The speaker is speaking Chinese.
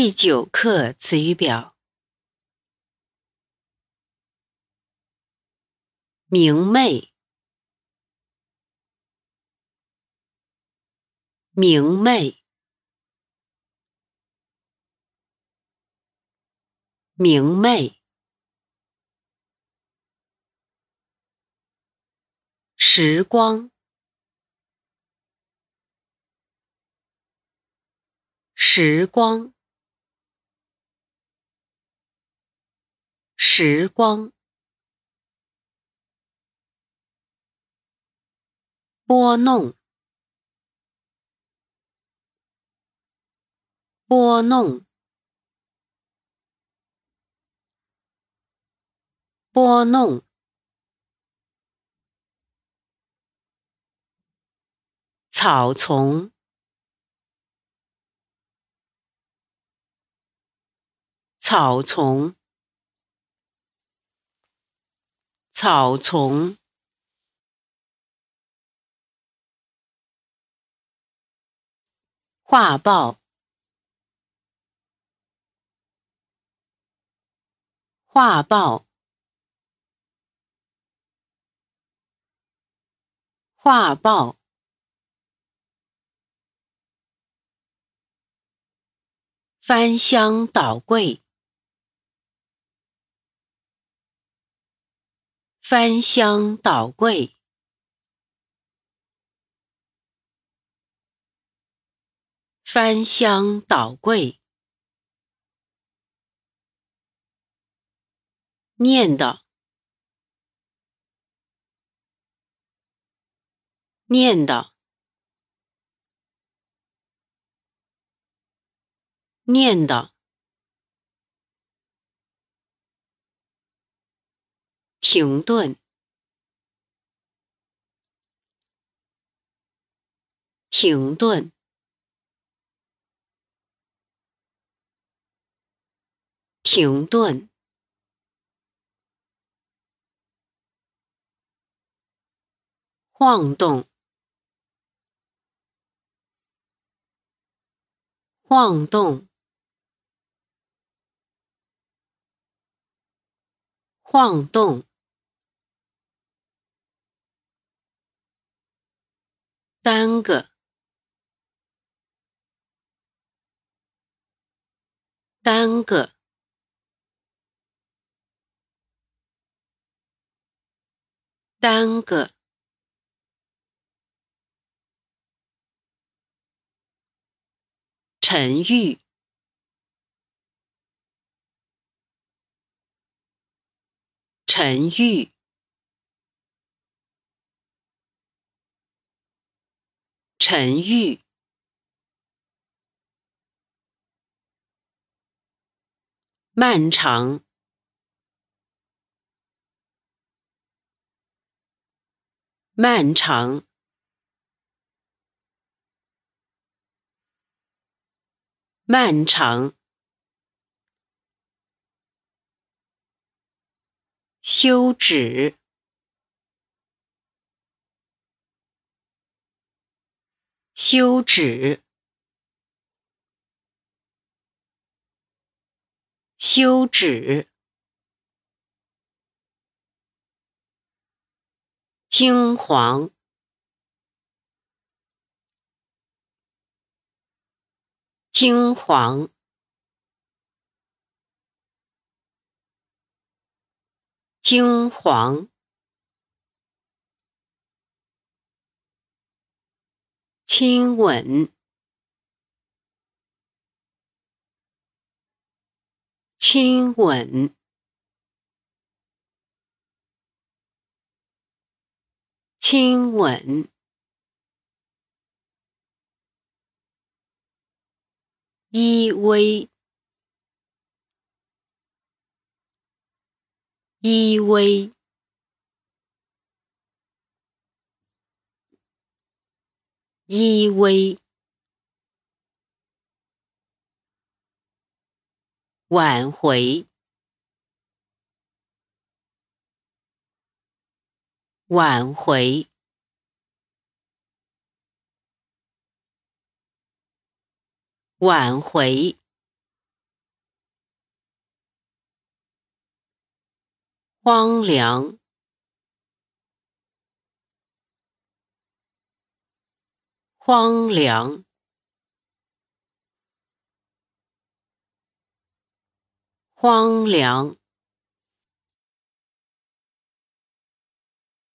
第九课词语表：明媚，明媚，明媚，时光。时光，时光，拨弄，拨弄，拨弄，草丛。草丛，草丛，画报，画报，画报，翻箱倒柜。翻箱倒柜，翻箱倒柜，念叨，念叨，念叨。停顿，停顿，停顿，晃动，晃动，晃动。耽搁，耽搁，耽搁，沉郁，沉郁。沉郁，漫长，漫长，漫长，休止。休止休止。惊惶惊惶惊惶亲吻，亲吻，亲吻，依偎，依偎。依偎。挽回。挽回。挽回。荒凉。荒凉，荒凉。